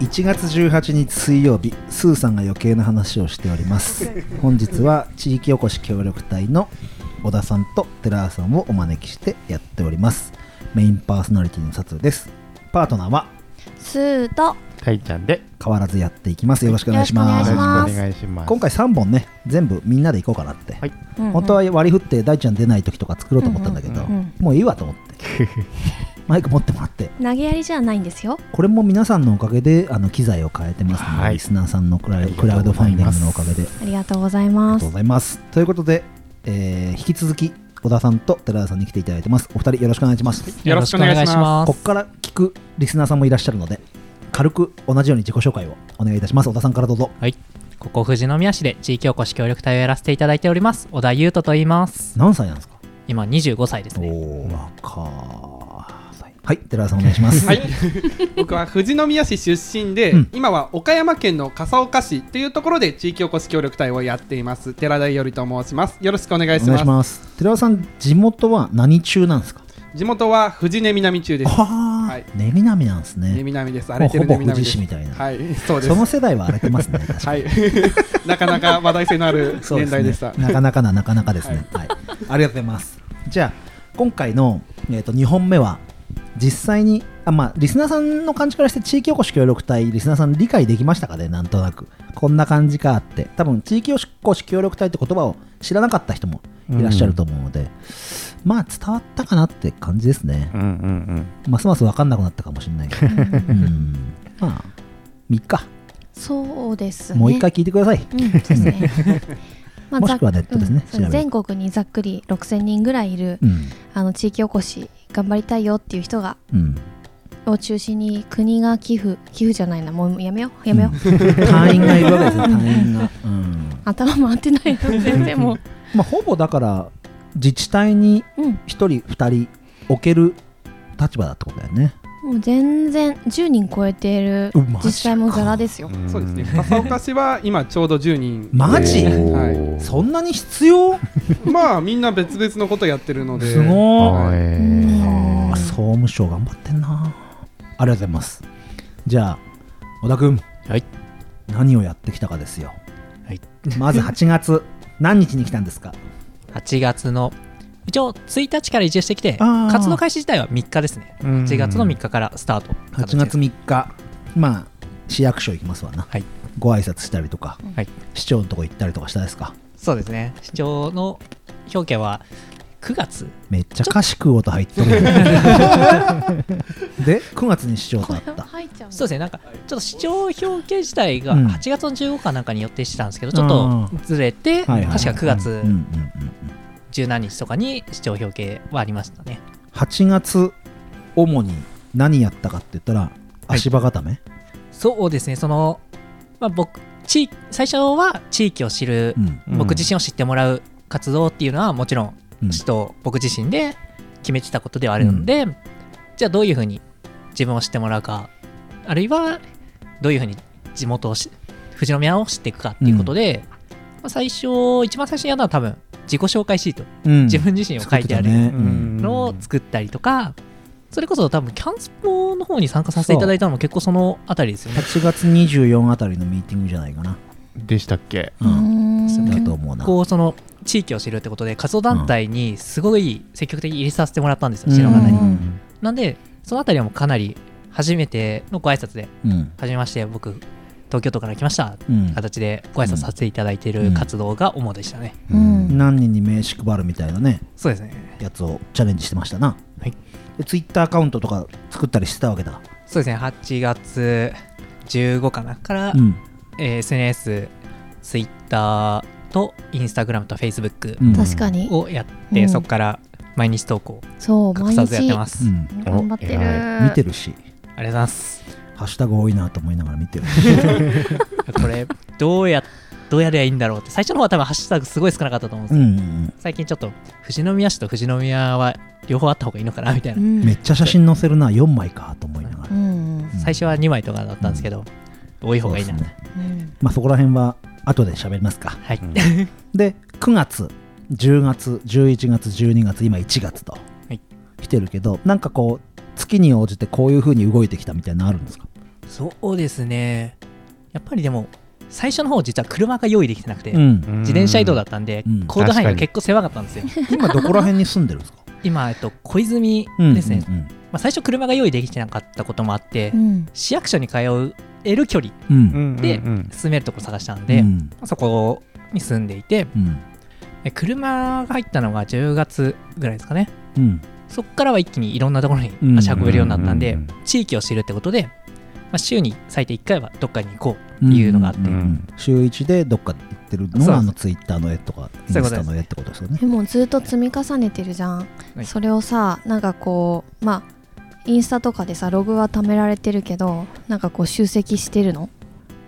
1月18日水曜日スーさんが余計な話をしております。本日は地域おこし協力隊の小田さんと寺田さんをお招きしてやっております。メインパーソナリティの佐藤です。パートナーはスーとたいちゃんで変わらずやっていきます。よろしくお願いします。よろしくお願いします。今回3本ね全部みんなで行こうかなって、はい。本当は割り振って大ちゃん出ない時とか作ろうと思ったんだけど、うんうん。もういいわと思って マイク持ってもらって。投げやりじゃないんですよ。これも皆さんのおかげであの機材を変えてますので、はい。リスナーさんのクラクラウドファンディングのおかげで。ありがとうございありますがとうございます。ということで、えー引き続き小田さんと寺田さんに来ていただいてます。お二人よろしくお願いします。よろしくお願いしまここから聞くリスナーさんもいらっしゃるので軽く同じように自己紹介をお願いいたします。小田さんからどうぞ。ここ富士宮市で地域おこし協力隊をやらせていただいております。小田優斗と言います。何歳なんですか？今25歳ですおね。お若いはい寺田さんお願いします。はい、僕は富士宮市出身で、うん。今は岡山県の笠岡市というところで地域おこし協力隊をやっています。寺田伊織と申します。よろしくお願いします。お願いします。寺田さん地元は何中なんですか？地元は富士根南中です。はあ、はい。ね南なんですね。根南です。荒もうほぼれてる根南富士でみたいな、はい。そうです。その世代は荒れてますねはい。なかなか話題性のある年代でした。すね、なかなかななかなかですね、はい。ありがとうございます。じゃあ今回の、えー、と2本目は実際にあ、まあ、リスナーさんの感じからして地域おこし協力隊リスナーさん理解できましたかね？なんとなく。こんな感じかって。多分地域おこし協力隊って言葉を知らなかった人もいらっしゃると思うので、まあ伝わったかなって感じですね。うんうんうん。ますます分かんなくなったかもしれないけど。うん。まあ3日。そうですね。もう一回聞いてください、うんですね。まもしくはネットですねうん全国にざっくり6000人ぐらいいるうん。あの地域おこし頑張りたいよっていう人がうん。を中心に国が寄付寄付じゃないな。もうやめよう。やめよう、うん。隊員がいるわけですね。隊員が、うん。頭回ってないよ全然も まあ、ほぼだから自治体にう、うん、1人2人置ける立場だってことだよねもう全然10人超えているうマジか。自治体もざらですよ。うん。そうですね。笠岡市は今ちょうど10人。マジ？はい。そんなに必要？まあみんな別々のことやってるので。すごい。はうい総務省頑張ってんな。ありがとうございます。じゃあ小田君。はい。何をやってきたかですよ。はい。まず8月何日に来たんですか？8月の一応1日から移住してきて活動開始自体は3日ですね。うん。8月の3日からスタート8月3日まあ市役所行きますわな、はい。ご挨拶したりとか、はい。市長のとこ行ったりとかしたですか？そうですね。市長の表記は9月。めっちゃ歌詞食う音入ってる。で9月に市長と会った。入っちゃうそうですね。なんかちょっと市長表記自体がうん。8月の15日かなんかに予定してたんですけどちょっとずれて確かはいはい。はい9月うんうんうんうん十何日とかに市長表記はありましたね。8月主に何やったかって言ったら足場固め、そうですね。その、まあ、僕地最初は地域を知る、うん。うん僕自身を知ってもらう活動っていうのはもちろんうと僕自身で決めてたことではあるので、じゃあどういうふうに自分を知ってもらうかあるいはどういうふうに地元をし富士宮を知っていくかっていうことで、まあ、最初一番最初にやったのは多分自己紹介シート、うん。自分自身を書いてある。のを作ったりとか、それこそ多分キャンスポの方に参加させていただいたのも結構そのあたりですよね。8月24あたりのミーティングじゃないかな、でしたっけ？う、うん。んだと思うな。こうその地域を知るってことで活動団体にすごい積極的に入れさせてもらったんですよ、うん。白方に。うん。なんでそのあたりはもうかなり初めてのご挨拶でうん。初めまして僕東京都から来ました。うん。形でご挨拶させていただいている活動が主でしたね、うん。何人に名刺配るみたいなねそうですね。やつをチャレンジしてましたな、はい。でツイッターアカウントとか作ったりしてたわけだ、そうですね。8月15かなから、うん。えー SNS ツイッターとインスタグラムとフェイスブックうん。確かに。をやって、うん。そこから毎日投稿そうさずやって日ます、うん。頑張ってる。お見てるし。ありがとうございますハッシュタグ多いなと思いながら見てる。これどうやどうやりゃいいんだろうって最初の方は多分ハッシュタグすごい少なかったと思うんですうよ、んうん。最近ちょっと富士宮市と富士宮は両方あった方がいいのかなみたいな、うん。めっちゃ写真載せるな4枚かと思いながら、うん最初は2枚とかだったんですけど、多い方がいいな、ね。うん。まあそこら辺は後で喋りますか。はい、うん。で9月10月11月12月今1月とはい。来てるけどなんかこう月に応じてこういう風に動いてきたみたいなのあるんですか？そうですね。やっぱりでも最初の方実は車が用意できてなくて、うん。自転車移動だったんで、うん。行動範囲が結構狭かったんですよ。今どこら辺に住んでるんですか？今、えっと、小泉ですね、うんまあ、最初車が用意できてなかったこともあって、うん。市役所に通える距離で住めるとこ探したんで、うん。そこに住んでいてうん。え車が入ったのが10月ぐらいですかね。うんそこからは一気にいろんなところにうん。足運べるようになったんで、うん。うん地域を知るってことで、まあ、週に最低1回はどっかに行こうっていうのがあって、うん。うん。週1でどっか行ってるのがあのツイッターの絵とかインスタの絵ってことですよね。でもずっと積み重ねてるじゃん、はいそれをさなんかこうまあインスタとかでさログは貯められてるけどなんかこう集積してるの？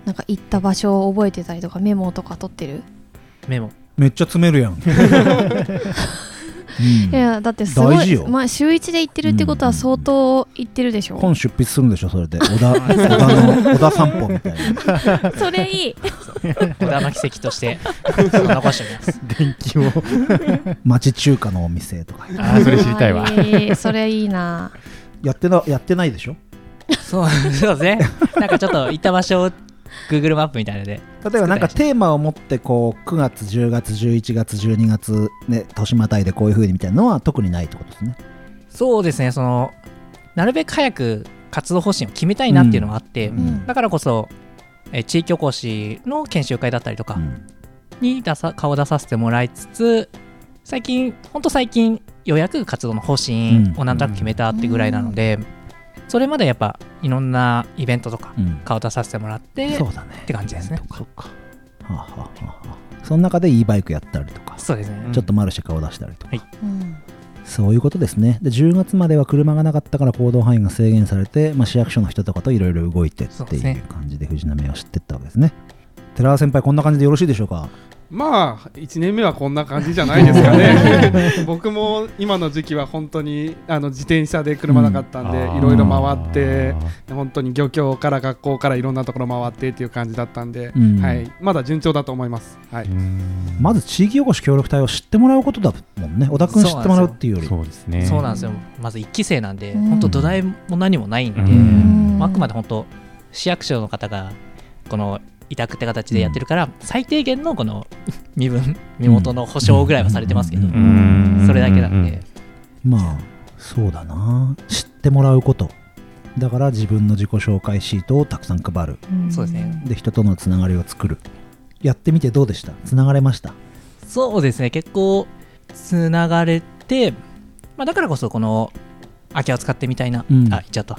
なんか行った場所を覚えてたりとかメモとか取ってる、メモ。めっちゃ詰めるやん うん。いやだってすご大事よ。い、まあ、週1で行ってるってことは相当行ってるでしょ、本出筆するんでしょそれで。小田小田の小田散歩みたいな。それいい。小田の奇跡として残してます。電気を。町中華のお店とか。あーそれ知りたいわ。あーいい。それいいな。やってなやってないでしょ？そうそうですね。なんかちょっと行った場所を Google マップみたいなので例えばなんかテーマを持ってこう9月10月11月12月ね年またいでこういう風にみたいなのは特にないってことですね。そうですね。そのなるべく早く活動方針を決めたいなっていうのがあって、うん。うん。だからこそえー地域おこしの研修会だったりとかうん。に出さ顔を出させてもらいつつ最近ほんと最近ようやく活動の方針をなんとなく決めたってぐらいなので、それまでやっぱいろんなイベントとかうん。顔出させてもらってそうだね。って感じですね。そっか。はあはあはあはあ。その中で e バイクやったりとか。そうですね、うん。ちょっとマルシェ顔出したりとか、はい。うんそういうことですね。で10月までは車がなかったから行動範囲が制限されて、まあ、市役所の人とかといろいろ動いてっていう感じで藤波を知ってったわけですね。寺田先輩こんな感じでよろしいでしょうか？まあ1年目はこんな感じじゃないですかね。僕も今の時期は本当にあの自転車で車なかったんで、うん。いろいろ回って本当に漁協から学校からいろんなところ回ってっていう感じだったんで、うん。はい、まだ順調だと思います、はい。まず地域おこし協力隊を知ってもらうことだもんね。小田君知ってもらうっていうより。そうですね。そうなんですよ。まず1期生なんで、うん。本当土台も何もないんで、あくまで本当市役所の方がこの委託って形でやってるから、最低限のこの 身分身元の保証ぐらいはされてますけど、それだけなんで、まあそうだな。知ってもらうこと。だから自分の自己紹介シートをたくさん配る。そうですね。で人とのつながりを作る。やってみてどうでした？つながれました？そうですね。結構つながれて、まあ、だからこそこの空き家を使ってみたいな、うん。あ言っちゃった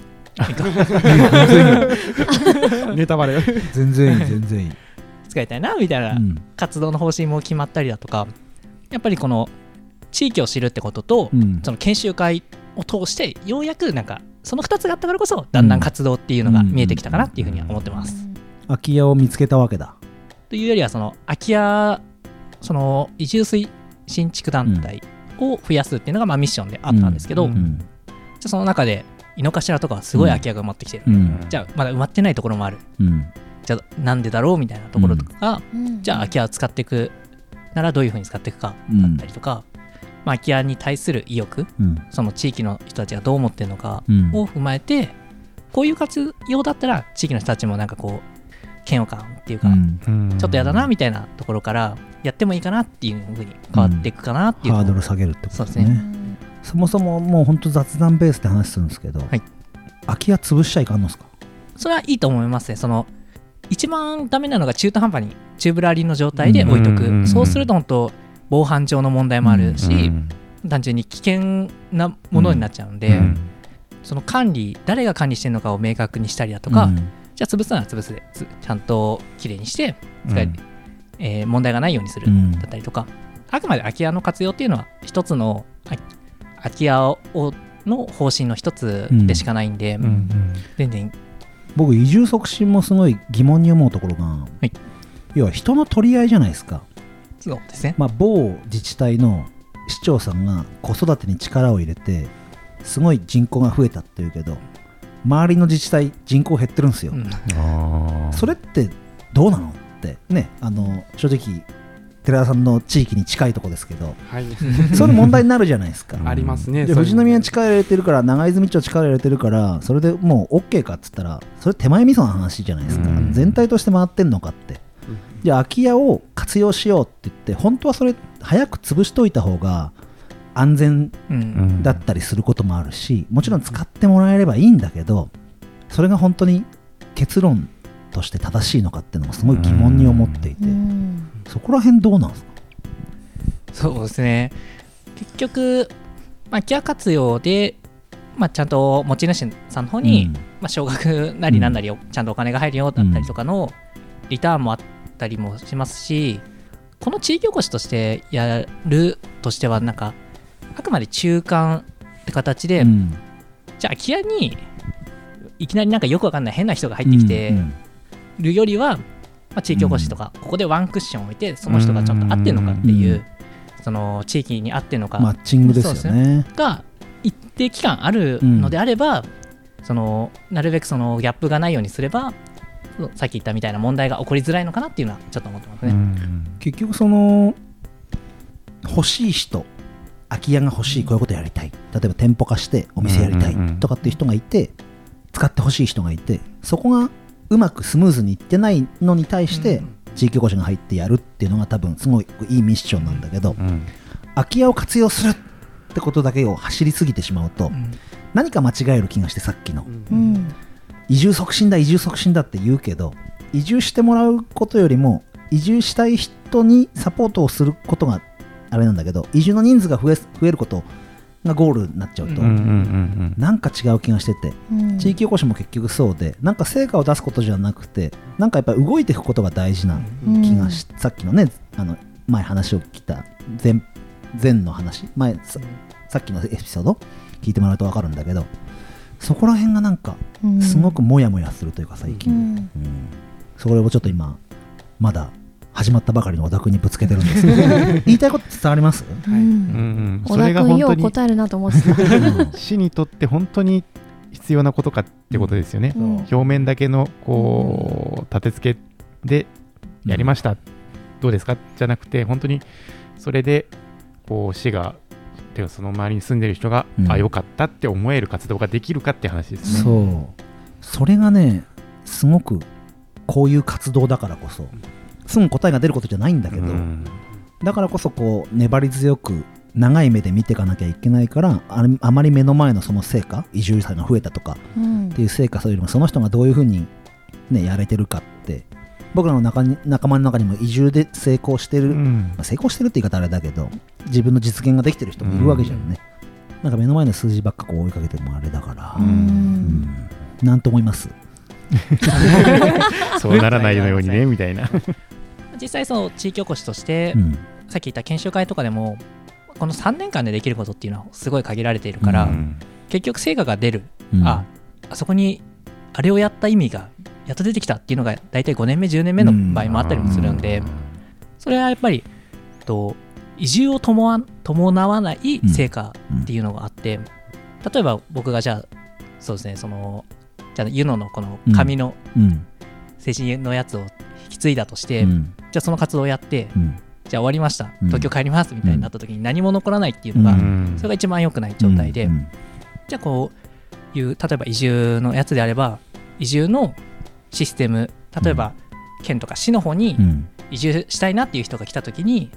ネタバレ全然いい全然いい、使いたいなみたいなうん活動の方針も決まったりだとかやっぱりこの地域を知るってことと、うん。その研修会を通してようやくなんかその2つがあったからこそだんだん活動っていうのが見えてきたかなっていうふうには思ってます。空き家を見つけたわけだ。というよりはその空き家その移住推新築団体を増やすっていうのがまあミッションであったんですけど、うん。うん。じゃあその中で井の頭とかはすごい空き家が埋まってきてる、うん。じゃあまだ埋まってないところもある。うん。じゃあなんでだろうみたいなところとかが、うん。じゃあ空き家を使っていくならどういうふうに使っていくかうんだったりとか、まあ、空き家に対する意欲うん。その地域の人たちがどう思ってるのかうん。を踏まえてこういう活用だったら地域の人たちもなんかこう嫌悪感っていうか、うん。ちょっとやだなみたいなところからやってもいいかなっていうふうに変わっていくかなっていうハードル下げるってことですそうですねそもそももう本当雑談ベースで話するんですけど、はい。空き家潰しちゃいかんのですか？それはいいと思いますね。その一番ダメなのが中途半端にチューブラリーの状態で置いとく、うん。そうすると本当防犯上の問題もあるし、うん。単純に危険なものになっちゃうんで、うん。その管理誰が管理してるのかを明確にしたりだとか、うん。じゃあ潰すなら潰すでつちゃんときれいにしてうん。使ええー問題がないようにするうん。だったりとか、あくまで空き家の活用っていうのは一つのあ空き家をの方針の一つでしかないんで、うんうん。全然。僕移住促進もすごい疑問に思うところが、い。要は人の取り合いじゃないですか、そうですね。まあ、某自治体の市長さんが子育てに力を入れてすごい人口が増えたっていうけど周りの自治体人口減ってるんですよ、うん。それってどうなのってねあの正直寺田さんの地域に近いとこですけどはい。そういう問題になるじゃないですか。うん。ありますね。で富士宮に力入れてるから長泉町力入れてるからそれでもう OK かっつったらそれ手前味噌の話じゃないですか、うん。全体として回ってんのかって。じゃあ空き家を活用しようって言って本当はそれ早く潰しといた方が安全うん。だったりすることもあるしもちろん使ってもらえればいいんだけどそれが本当に結論として正しいのかっていうのもすごい疑問に思っていて、うんそこら辺どうなんですか？そうですね。結局、まあ、空き家活用で、まあ、ちゃんと持ち主さんの方に、まあ、少額なりなんなりをちゃんとお金が入るよだったりとかのリターンもあったりもしますしこの地域おこしとしてやるとしてはなんかあくまで中間って形で、うん。じゃあ空き家にいきなりなんかよくわかんない変な人が入ってきてうん。るよりは、まあ、地域おこしとか、ここでワンクッションを置いてその人がちゃんと合ってるのかっていう、うん。その地域に合ってるのか。マッチングですよね。が一定期間あるのであれば、そのなるべくそのギャップがないようにすればさっき言ったみたいな問題が起こりづらいのかなっていうのはちょっと思ってますね。結局その欲しい人空き家が欲しいこういうことやりたい。例えば店舗化してお店やりたいとかっていう人がいて使ってほしい人がいてそこがうまくスムーズにいってないのに対して地域おこしが入ってやるっていうのが多分すごいいいミッションなんだけどうん。空き家を活用するってことだけを走りすぎてしまうとうん。何か間違える気がしてさっきの。うん。移住促進だ移住促進だって言うけど移住してもらうことよりも移住したい人にサポートをすることがあれなんだけど移住の人数が増え増えることがゴールになっちゃうと、うんうんうんなんか違う気がしてて。うん。地域おこしも結局そうでなんか成果を出すことじゃなくてなんかやっぱり動いていくことが大事なうん。気がし、さっきのねあの前話を聞いた前前の話前ささっきのエピソード聞いてもらうと分かるんだけどそこら辺がなんかうん。すごくモヤモヤするというか最う近、ん。うん。それをちょっと今まだ始まったばかりの小田君にぶつけてるんです。け ど言いたいこと伝わります、ううんうん。ん。小田それが君よう答えるなと思ってた。市にとって本当に必要なことかってことですよね。うん。表面だけのこう立て付けでやりました、どうですか？じゃなくて本当にそれでこう市がてかその周りに住んでる人が、うん。あよかったって思える活動ができるかって話ですね。そう。それがねすごくこういう活動だからこそすぐ答えが出ることじゃないんだけど、うん。だからこそこう粘り強く長い目で見ていかなきゃいけないからあれあまり目の前のその成果移住者が増えたとかうん。っていう成果そういうのもその人がどういうふうに、ね、やれてるかって僕らの中に仲間の中にも移住で成功してる、うん。まあ成功してるって言い方あれだけど自分の実現ができてる人もいるわけじゃんね、なんか目の前の数字ばっかこう追いかけてもあれだから、ううんん。なんと思います？そうならないようにねみたいな。実際その地域おこしとして、うん。さっき言った研修会とかでもこの3年間でできることっていうのはすごい限られているから、うん。結局成果が出る、うん。ああそこにあれをやった意味がやっと出てきたっていうのが大体5年目10年目の場合もあったりもするんで、それはやっぱりと移住を伴わ伴わない成果っていうのがあって、例えば僕がじゃあそうですねそのじゃあユノのこの紙のうん。政治のやつを引き継いだとして、うんじゃあその活動をやってうん。じゃあ終わりました。うん。東京帰りますみたいになった時に何も残らないっていうのが、うん。それが一番良くない状態で、うん。じゃあこういう例えば移住のやつであれば移住のシステム例えば県とか市の方にうん。移住したいなっていう人が来た時に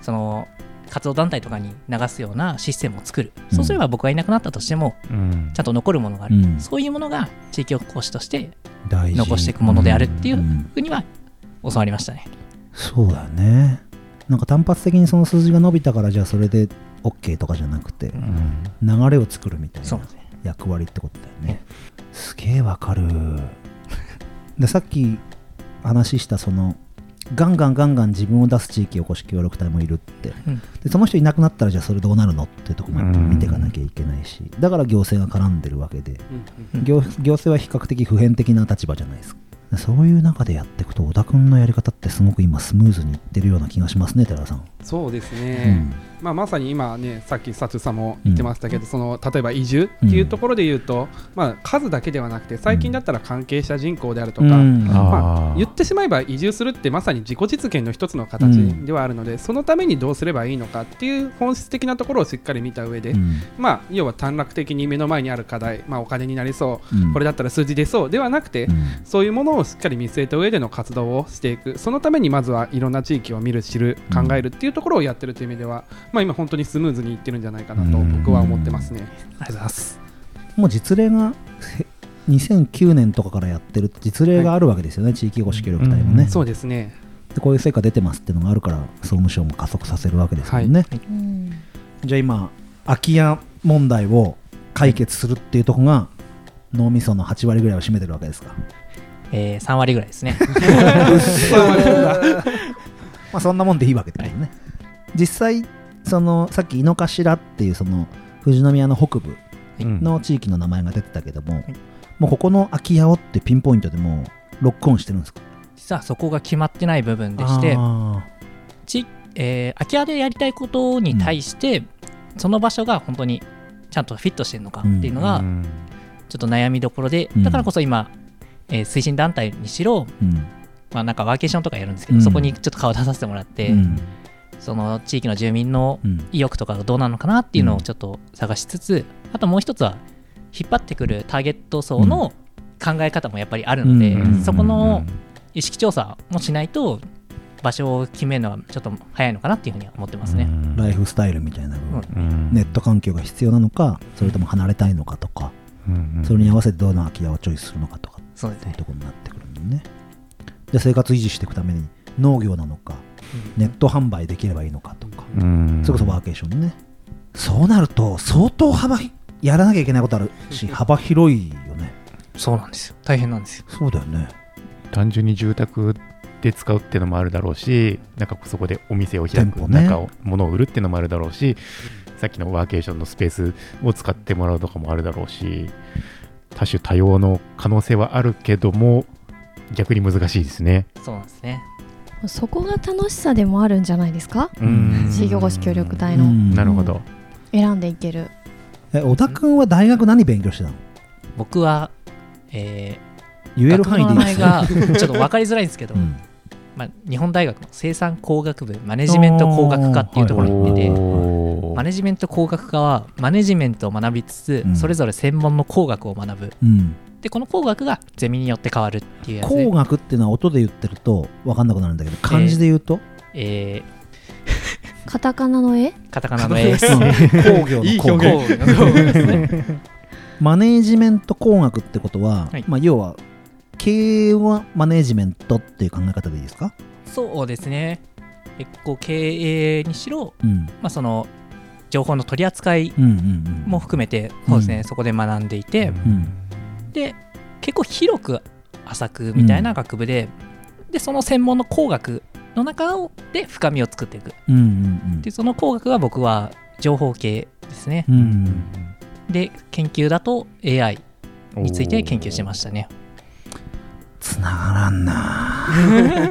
その活動団体とかに流すようなシステムを作る、うん。そうすれば僕がいなくなったとしてもうん。ちゃんと残るものがある、うん。そういうものが地域おこしとして残していくものであるっていううん。ふうには教わりましたね。そうだよね。なんか単発的にその数字が伸びたからじゃあそれで OK とかじゃなくてうん。流れを作るみたいな役割ってことだよね。すげえわかる。でさっき話したそのガンガンガンガン自分を出す地域おこし協力隊もいるって、うん。でその人いなくなったらじゃあそれどうなるの？ってとこも見ていかなきゃいけないし。だから行政が絡んでるわけで。うん。行行政は比較的普遍的な立場じゃないですかそういう中でやっていくと小田君のやり方ってすごく今スムーズにいってるような気がしますね寺田さん、そうですうね、ん。まあ、まさに今ねさっき佐藤さんも言ってましたけど、その例えば移住っていうところで言うと、まあ、数だけではなくて最近だったら関係者人口であるとか、うん。まあー。言ってしまえば移住するってまさに自己実現の一つの形うんではあるので、そのためにどうすればいいのかっていう本質的なところをしっかり見た上で、うん。まあ、要は短絡的に目の前にある課題、まあ、お金になりそう、うん。これだったら数字出そうではなくて、うん。そういうものをしっかり見据えた上での活動をしていく。そのためにまずはいろんな地域を見る知るうん考えるっていうところをやってるという意味では、まあ、今本当にスムーズにいってるんじゃないかなと僕は思ってますね。ありがとうございます。もう実例がへ2009年とかからやってる実例があるわけですよね、地域おこし協力隊もね、うんそうですね。でこういう成果出てますっていうのがあるから総務省も加速させるわけですもんね、うん。じゃあ今空き家問題を解決するっていうところが脳みその8割ぐらいを占めてるわけですか？えー、3割ぐらいですね。まあそんなもんでいいわけですよね、実際そのさっき井の頭っていうその富士宮の北部うんの地域の名前が出てたけども、い。もうここの空き家をってピンポイントでもうロックオンしてるんですか？実はそこが決まってない部分でしてあち、えー空き家でやりたいことに対して、その場所が本当にちゃんとフィットしてるのかっていうのがうん。ちょっと悩みどころで、うん。だからこそ今、えー推進団体にしろ、ーうん。まあ、なんかワーケーションとかやるんですけど、うん。そこにちょっと顔出させてもらって、うんその地域の住民のうん。意欲とかがどうなのかなっていうのうん。をちょっと探しつつ、あともう一つは引っ張ってくるターゲット層の考え方もやっぱりあるので、うん。そこの意識調査もしないと場所を決めるのはちょっと早いのかなっていうふうには思ってますね。ライフスタイルみたいな部分、うん。ネット環境が必要なのかそれとも離れたいのかとか、うん。それに合わせてどの空き家をチョイスするのかとかそういうところになってくるんでね。で生活維持していくために農業なのかネット販売できればいいのかとか、うん。それこそワーケーションね。そうなると相当幅ひやらなきゃいけないことあるし幅広いよね。そうなんですよ。大変なんですよ。そうだよね。単純に住宅で使うっていうのもあるだろうしなんかそこでお店を開く、ね。中を物を売るっていうのもあるだろうしさっきのワーケーションのスペースを使ってもらうとかもあるだろうし多種多様の可能性はあるけども逆に難しいですね。そうなんですね。そこが楽しさでもあるんじゃないですか？うん。地域おこし協力隊の。うん。なるほど。選んでいける。え小田君は大学何勉強してたの？僕は、え言ー、える範囲でいい学部の名前がちょっと分かりづらいんですけど、うん。まあ、日本大学の生産工学部マネジメント工学科っていうところに行ってて、マネジメント工学科はマネジメントを学びつつ、うん。それぞれ専門の工学を学ぶ。うんでこの工学がゼミによって変わるっていうやつで工、学っていうのは音で言ってると分かんなくなるんだけど漢字で言うと、え カタカナの絵？ー、カタカナの A です。うん。工業いいの工表学現工学ですね。マネージメント工学ってことは、はい。まあ、要は経営はマネージメントっていう考え方でいいですか、そうですね。結構経営にしろ、うん、まあ、その情報の取り扱いうんうんうんも含めて、そうですね、うん。そこで学んでいて、んで結構広く浅くみたいな学部で、でその専門の工学の中をで深みを作っていく。うんうんでその工学は僕は情報系ですね。うんうんで研究だと AI について研究してましたね。つながらんな。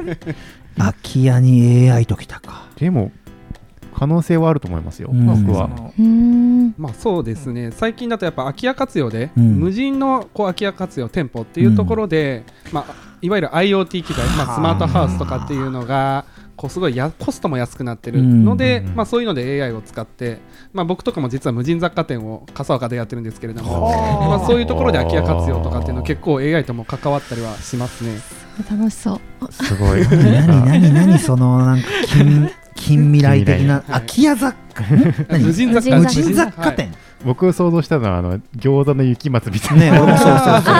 空き家に AI ときたか。でも可能性はあると思いますよ、うん。僕は。まあそうですね、最近だとやっぱ空き家活用で、うん。無人のこう空き家活用店舗っていうところで、まあ、いわゆる IoT 機材、まあ、スマートハウスとかっていうのがこうすごいやコストも安くなってるので、うんまあ、そういうので AI を使って、まあ、僕とかも実は無人雑貨店を笠岡でやってるんですけれども、まあ、そういうところで空き家活用とかっていうの結構 AI とも関わったりはしますね。楽しそう。すごい。何何何そのなんか近近未来的な空き家雑貨。何？無人雑貨。無無人雑貨店、僕想像したのはあの餃子の雪松みたいねな、俺もそうそうそう。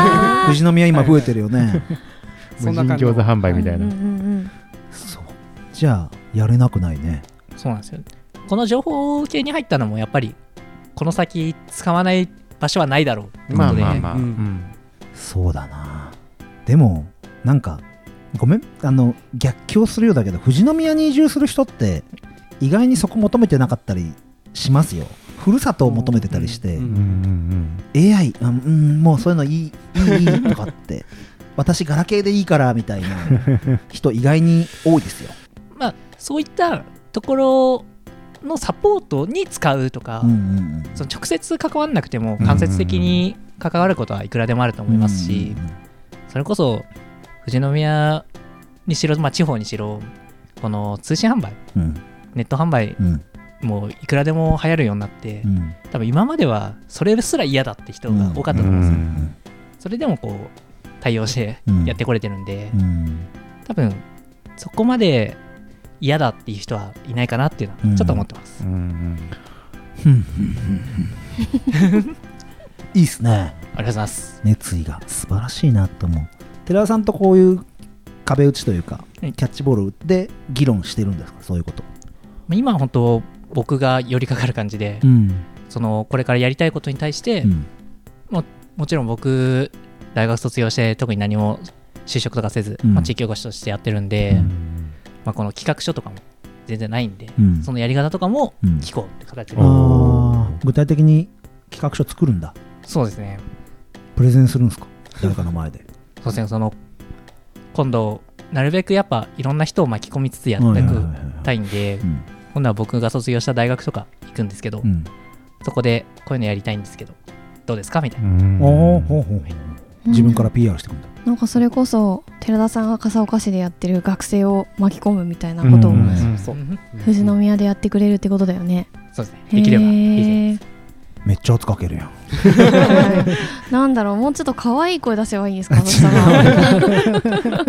富士宮今増えてるよね。無人餃子販売みたいな。うんうそう。じゃあやれなくないね。そうなんですよ。この情報系に入ったのもやっぱりこの先使わない場所はないだろうまあまあまあ。うそうだな。でもなんかごめん。あの逆境するようだけど富士宮に移住する人って意外にそこ求めてなかったりしますよ。ふるさとを求めてたりして、AI あうんもうそういうのいいいいいいとかって。私ガラケーでいいからみたいな人意外に多いですよ。まあそういったところのサポートに使うとか、その直接関わんなくても間接的に関わることはいくらでもあると思いますし、それこそ富士宮にしろ、まあ、地方にしろこの通信販売うん。うんネット販売うん。もいくらでも流行るようになって、うん。多分今まではそれすら嫌だって人が多かったと思うんですよ、うん。それでもこう対応してうん。やってこれてるんで、うん。多分そこまで嫌だっていう人はいないかなっていうのはちょっと思ってます、いいっすねありがとうございます熱意が素晴らしいなと思う寺田さんとこういう壁打ちというかキはい。ャッチボールで議論してるんですか？そういうこと。まあ今は本当僕が寄りかかる感じで、ん。そのこれからやりたいことに対して、うん。もちろん僕大学卒業して特に何も就職とかせず、うん。まあ、地域おこしとしてやってるんで、うん。まあ、この企画書とかも全然ないんで、うん。そのやり方とかもうん。聞こうって形で、具体的に企画書作るんだ。そうですね。プレゼンするんですか？誰かの前でそうですねその今度なるべくやっぱいろんな人を巻き込みつつやっていくたいんで、うん。今度は僕が卒業した大学とか行くんですけど、うん。そこでこういうのやりたいんですけどどうですか？みたいな、自分から PR してくんだ。なんかそれこそ寺田さんが笠岡市でやってる学生を巻き込むみたいなことを富士宮でやってくれるってことだよね。そうですね。できればいいですめっちゃ圧かけるやん。ー なんだろうもうちょっと可愛い声出せばいいんですか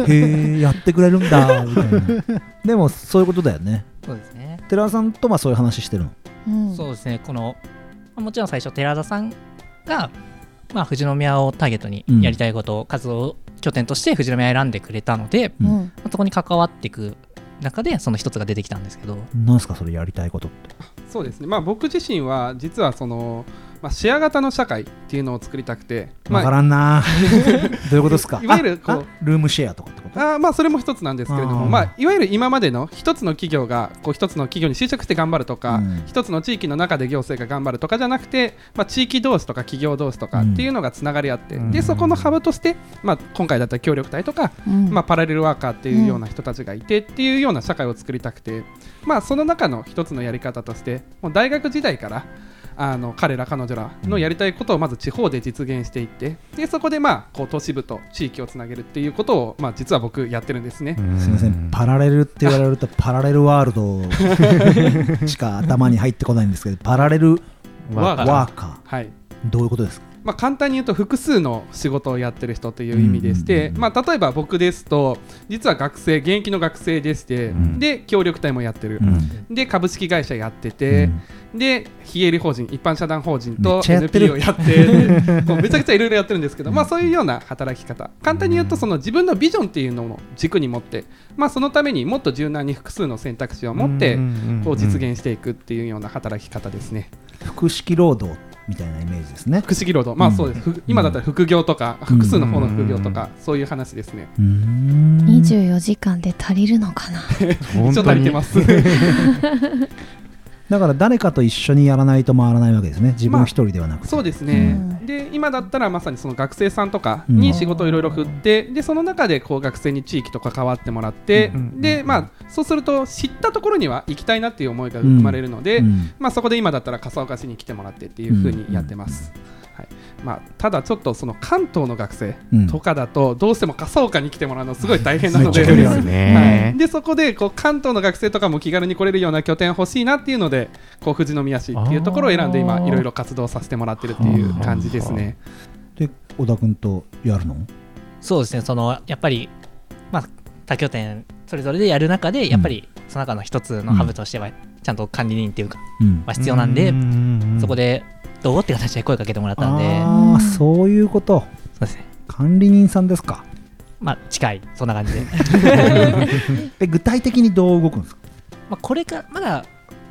へえやってくれるんだみたいな。でもそういうことだよね。そうですね。寺田さんとまあそういう話してるの？うん。そうですね、この、まあもちろん最初、寺田さんが、まあ、富士宮をターゲットにうん。やりたいこと、活動拠点として富士宮を選んでくれたので、うん。そこに関わっていく中で、その一つが出てきたんですけど、なんすかそれやりたいことってそうですね、まあ、僕自身は実はその、まあ、シェア型の社会っていうのを作りたくて、まあわからんな。どういうことですか？いわゆるこうルームシェアとかってこと？あーまあそれも一つなんですけれどもまあ、いわゆる今までの一つの企業がこう一つの企業に就職して頑張るとか、うん。一つの地域の中で行政が頑張るとかじゃなくて、まあ、地域同士とか企業同士とかっていうのがつながり合って、うん。でそこのハブとして、まあ、今回だったら協力隊とか、うん。まあ、パラレルワーカーっていうような人たちがいてっていうような社会を作りたくて、まあ、その中の一つのやり方としてもう大学時代からあの彼ら彼女らのやりたいことをまず地方で実現していってでそこでまあこう都市部と地域をつなげるっていうことを、まあ、実は僕やってるんですね。すみません。パラレルって言われると パラレルワールド しか頭に入ってこないんですけどパラレルワーカー。ワーカはい。ーどういうことですか？まあ、簡単に言うと複数の仕事をやってる人という意味でして、うんうんうんまあ、例えば僕ですと実は学生現役の学生でして、ん。で協力隊もやってる、うん。で株式会社やってて、で非営利法人一般社団法人と NPO やってで こうめちゃくちゃいろいろやってるんですけど、まあ、そういうような働き方。簡単に言うとその自分のビジョンっていうのを軸に持って、まあ、そのためにもっと柔軟に複数の選択肢を持ってこう実現していくっていうような働き方ですね。複式労働みたいなイメージですね。不思議労働、まあそうです、ふ今だったら副業とか、複数の方の副業とか、そういう話ですね。うーん。24時間で足りるのかな？ちょっと足りてます。だから誰かと一緒にやらないと回らないわけですね。自分一人ではなくて、そうですね、うん。で今だったらまさにその学生さんとかに仕事をいろいろ振って、でその中でこう学生に地域と関わってもらって、うんでまあ、そうすると知ったところには行きたいなっていう思いが生まれるので、うん。まあ、そこで今だったら笠岡市に来てもらってっていうふうにやってます。はいまあ、ただちょっとその関東の学生うん。とかだとどうしても笠岡に来てもらうのすごい大変なのでめっちゃ距離あるです はねい、。でそこでこう関東の学生とかも気軽に来れるような拠点欲しいなっていうのでこう富士宮市っていうところを選んで今いろいろ活動させてもらってるっていう感じですね。で小田君とやるの？そうですね、そのやっぱり、まあ、他拠点それぞれでやる中で、やっぱりその中の一つのハブとしては、ちゃんと管理人っていうか、うん。まあ、必要なんで、そこで、でどうって形で声かけてもらったんで、あうんあそういうこと。そうですね、管理人さんですか？まあ、近い、そんな感じで。え具体的にどう動くんですか？まあこれか、まだ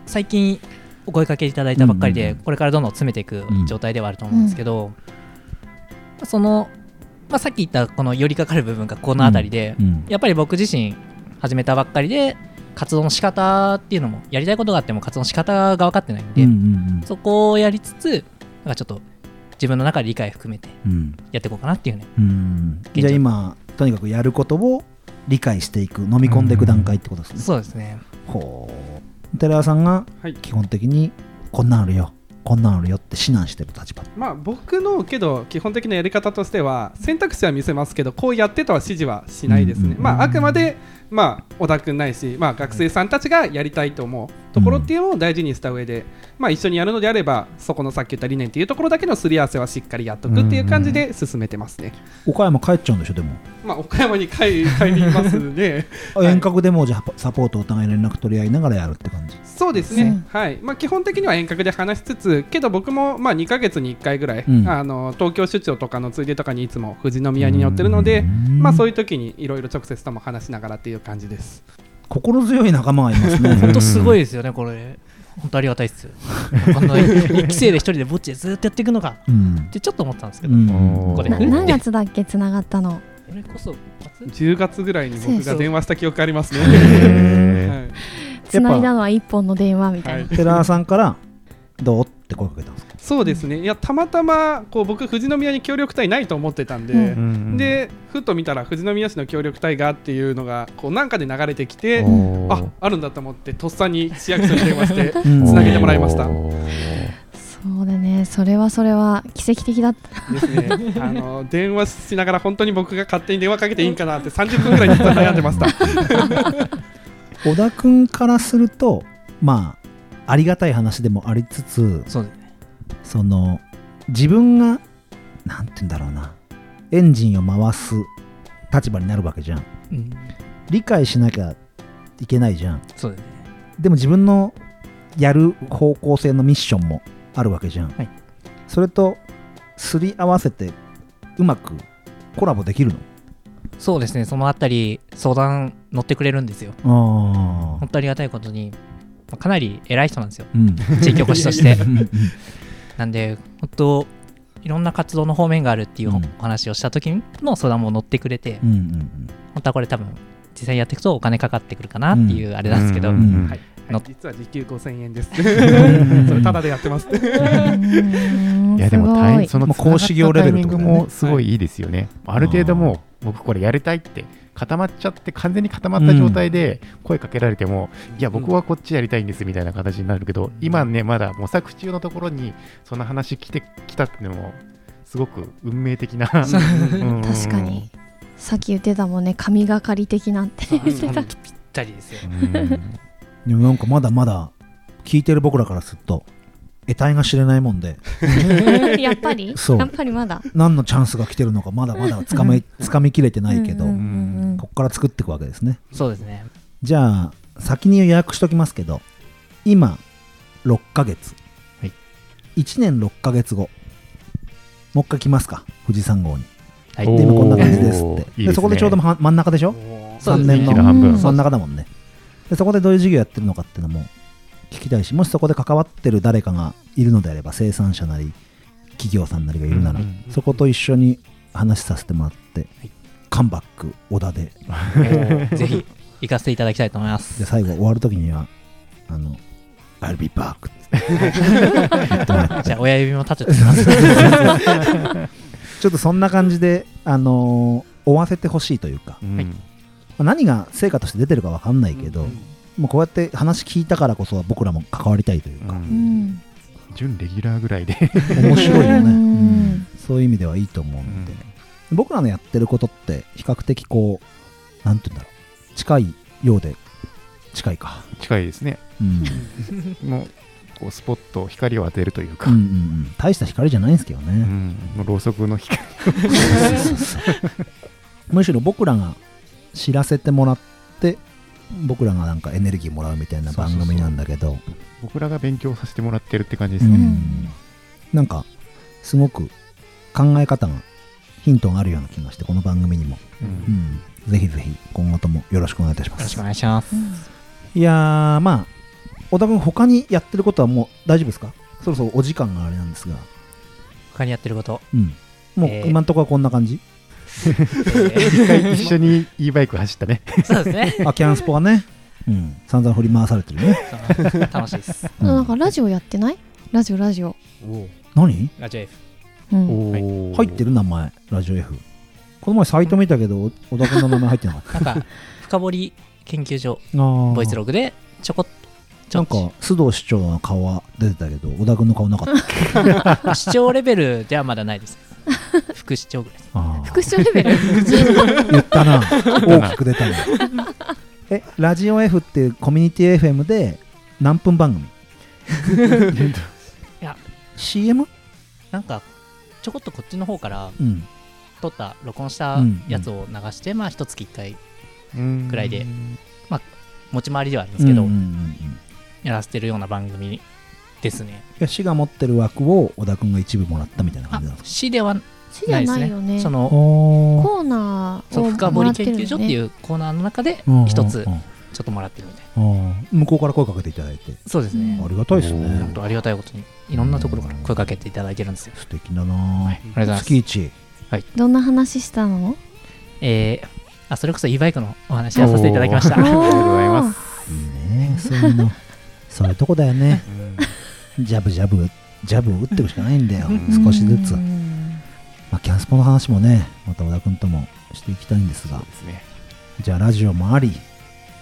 最近お声かけいただいたばっかりで、これからどんどん詰めていく状態ではあると思うんですけど、まあその、まあ、さっき言ったこの寄りかかる部分がこの辺りで、うん。やっぱり僕自身始めたばっかりで活動の仕方っていうのもやりたいことがあっても活動の仕方が分かってないんで、うんうんそこをやりつつなんかちょっと自分の中で理解含めてうん。うんやっていこうかなっていうね。うん。じゃあ今とにかくやることを理解していく飲み込んでいく段階ってことですね、そうですね。ほう。寺田さんがはい。基本的にこんなんあるよこんなんあるよって指南してる立場。まあ僕のけど基本的なやり方としては選択肢は見せますけどこうやってとは指示はしないですね、うんうんうん。まああくまでまあ小田君ないし、まあ、学生さんたちがやりたいと思うところっていうのを大事にした上で、まあ一緒にやるのであればそこのさっき言った理念っていうところだけのすり合わせはしっかりやっとくっていう感じで進めてますね、岡山帰っちゃうんでしょでも。まあ岡山に帰帰りますね あ遠隔でもじゃあサポートお互い連絡取り合いながらやるって感じ。そうですね、はい。まあ、基本的には遠隔で話しつつ、けど僕もまあ2ヶ月に1回ぐらい、うん。あの東京出張とかのついでとかにいつも富士宮に寄ってるので、まあ、そういう時にいろいろ直接とも話しながらっていう感じです。心強い仲間がいますね。本当すごいですよね、これ。本当ありがたいっす。こんな一期生で一人でぼっちでずっとやっていくのか。うん。ってちょっと思ったんですけど、うん。これな何月だっけつながったの？これこそ、10月ぐらいに僕が電話した記憶ありますね。いつない。だのは一本の電話みたいな、はい。寺田さんからどう？って声かけたんですかそうですね。いやたまたまこう僕、富士宮に協力隊ないと思ってたんで。うん。うんでふと見たら富士宮市の協力隊がっていうのがこうなんかで流れてきてああるんだと思ってとっさに市役所に電話して うん。つなげてもらいました。そうだね。それはそれは奇跡的だった。ですね。あの電話しながら本当に僕が勝手に電話かけていいんかなって30分ぐらい実は悩んでました。小田君からするとまあありがたい話でもありつつそうその自分がなんて言うんだろうな。エンジンを回す立場になるわけじゃん。うん、理解しなきゃいけないじゃん。そうだね。でも自分のやる方向性のミッションもあるわけじゃん、はい。それとすり合わせてうまくコラボできるの？そうですね、そのあたり相談乗ってくれるんですよ。あ本当ありがたいことに、まあかなり偉い人なんですよ。あうん。地域おこしとして。うんうんなんで、本当、いろんな活動の方面があるっていううんお話をした時の相談も乗ってくれて、うんうん本当はこれ多分、実際やっていくとお金かかってくるかなっていうあれなんですけど、うんうんはい。の実は時給5000円です。ん。それタダでやってます。いやでも大そのもう講師業レベルとだね。タイミングもすごいいいですよね。ある程度もう僕これやりたいって固まっちゃって完全に固まった状態で声かけられても、いや僕はこっちやりたいんですみたいな形になるけど、今ねまだ模索中のところにその話来てきたっていうのもすごく運命的な。う。ん。確かに。さっき言ってたもんね神がかり的なって。言ってた。ぴったりですよ。うん。でもなんかまだまだ聞いてる僕らからすると得体が知れないもんで。やっぱり？そう。やっぱりまだ？何のチャンスが来てるのかまだまだ つかめつかみきれてないけど、うんうんうん。こっから作っていくわけですね。そうですね。じゃあ先に予約しときますけど今6ヶ月、はい。1年6ヶ月後。もう一回来ますか？富士山号に。はい。で今こんな感じですって。いいですね。でそこでちょうど真真ん中でしょ？3そうですね。年一の半分。の真ん中だもんね。でそこでどういう授業やってるのかっていうのも聞きたいしもしそこで関わってる誰かがいるのであれば生産者なり企業さんなりがいるなら、うんそこと一緒に話させてもらって、カンバック小田で。ぜひ行かせていただきたいと思います。で。最後終わるときにはあの I'll be back じゃあ親指も立てて。きます。ちょっとそんな感じで、あのー追わせてほしいというか、うん。はいまあ何が成果として出てるか分かんないけど、もうこうやって話聞いたからこそ僕らも関わりたいというか、うん。うん。準レギュラーぐらいで。面白いよね、うん。うん。そういう意味ではいいと思うんで、僕らのやってることって比較的こうなんて言うんだろう。近いようで近いか、近いですね。うん、もうこうスポット光を当てるというか、うんうんうん。大した光じゃないんですけどね、うん。もうろうそくの光。むしろ僕らが知らせてもらって僕らがなんかエネルギーもらうみたいな番組なんだけど。僕らが勉強させてもらってるって感じですね。うん。なんかすごく考え方がヒントがあるような気がしてこの番組にも、うん。うん、ぜひぜひ今後ともよろしくお願いいたします。よろしくお願いします。いやーまあ小田君他にやってることはもう大丈夫ですか？そろそろお時間があれなんですが、他にやってること。うん、もうえー。今んとこはこんな感じ、え一回一緒に e バイク走ったね。ーそうですね。あキャンスポはね、うん、散々振り回されてるね、楽しいです。うん。なんかラジオやってない？ラジオラジオ、何？ラジオ F。うん、入ってる名前ラジオ F この前サイト見たけど小田君の名前入ってなかった。なんか、深掘り研究所、ボイスログでちょこっなんか須藤市長の顔は出てたけど小田君の顔なかった。市長レベルではまだないです。副市長ぐらいです。あー。副市長レベル？言ったな。大きく出たな。えラジオ F っていうコミュニティ FM で何分番組？いや。CM? なんか、ちょこっとこっちの方からうん。撮った、録音したやつを流して、まあ、一月一回、くらいで持ち回りではあるんですけど、うんうんうんうん。やらせてるような番組ですね。いや市が持ってる枠を小田君が一部もらったみたいなあ感じなんですか？市では市じゃないよね。その、おコー。ナーそうを深掘り研究所っていううコーナーの中でー一つうんうん。ちょっともらってるみたいな。うん。向こうから声かけていただいて。そうですね。ありがたいですおね本当ありがたいことにいろんなところから声かけていただいてるんですよ。素敵だな。ありがとうございます。月一。どんな話したの？えー、あそれこそ e バイクのお話をさせていただきました。おー。りがとうございます。いいね。そういうの。そういうとこだよねジャブジャブジャブを打っていくしかないんだよ。少しずつ。うんまあ、キャンスポの話もね、また小田君ともしていきたいんですが、ね。じゃあラジオもあり、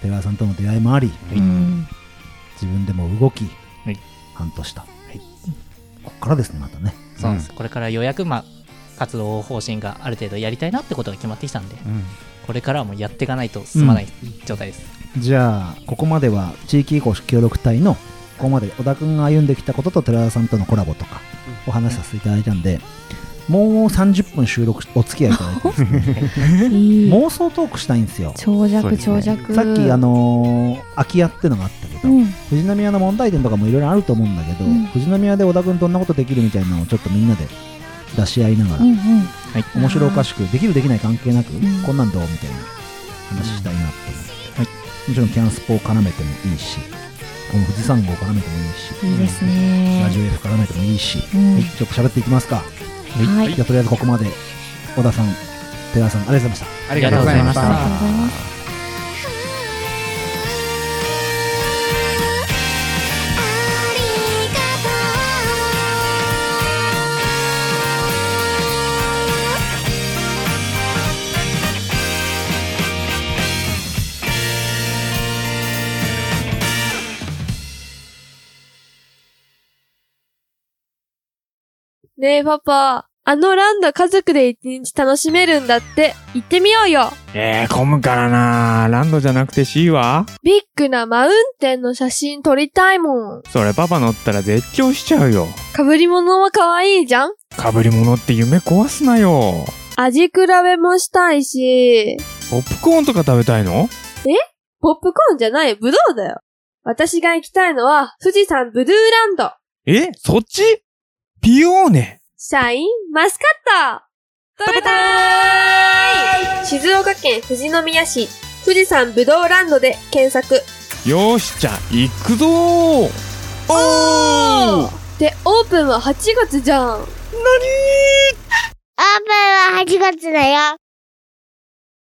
寺川さんとの出会いもあり、うん。自分でも動き、はい。半年と、こっからですね、またね。そうです。これからようやく、まあ、活動方針がある程度やりたいなってことが決まってきたんで、うん。これからはもうやっていかないと進まない状態です。じゃあ、ここまでは地域移行協力隊の、ここまで小田君が歩んできたことと寺田さんとのコラボとか、お話しさせていただいたんで、もう30分収録お付き合いいただいてですね、いい。妄想トークしたいんですよ。長尺長尺。さっき、あのー空き家ってのがあったけど、うん。富士宮の問題点とかもいろいろあると思うんだけど、うん。富士宮で小田君どんなことできるみたいなのをちょっとみんなで出し合いながら、うんうん。面白おかしくできるできない関係なく、ん。こんなんどうみたいな話したいなと思って、もちろんキャンスポを絡めてもいいしこの富士山号を絡めてもいいし、いいですね。ラジオ F 絡めてもいいし、うん。はいちょっと喋っていきますか、はい。じゃあとりあえずここまで小田さん寺田さんありがとうございました。ありがとうございましありがとうたねえパパ、あのランド家族で一日楽しめるんだって、行ってみようよ。えー、混むからな。ランドじゃなくて C は？ビッグなマウンテンの写真撮りたいもん。それパパ乗ったら絶叫しちゃうよ。被り物は可愛いじゃん？被り物って夢壊すなよ。味比べもしたいし、ポップコーンとか食べたいの？ポップコーンじゃない、ブドウだよ。私が行きたいのは、富士山ブルーランド。え？そっち？ピオーネ。シャインマスカット食べたーい静岡県富士宮市、富士山ブドウランドで検索。よーし、じゃあ、行くぞーおーで、オープンは8月じゃん。オープンは8月だよ。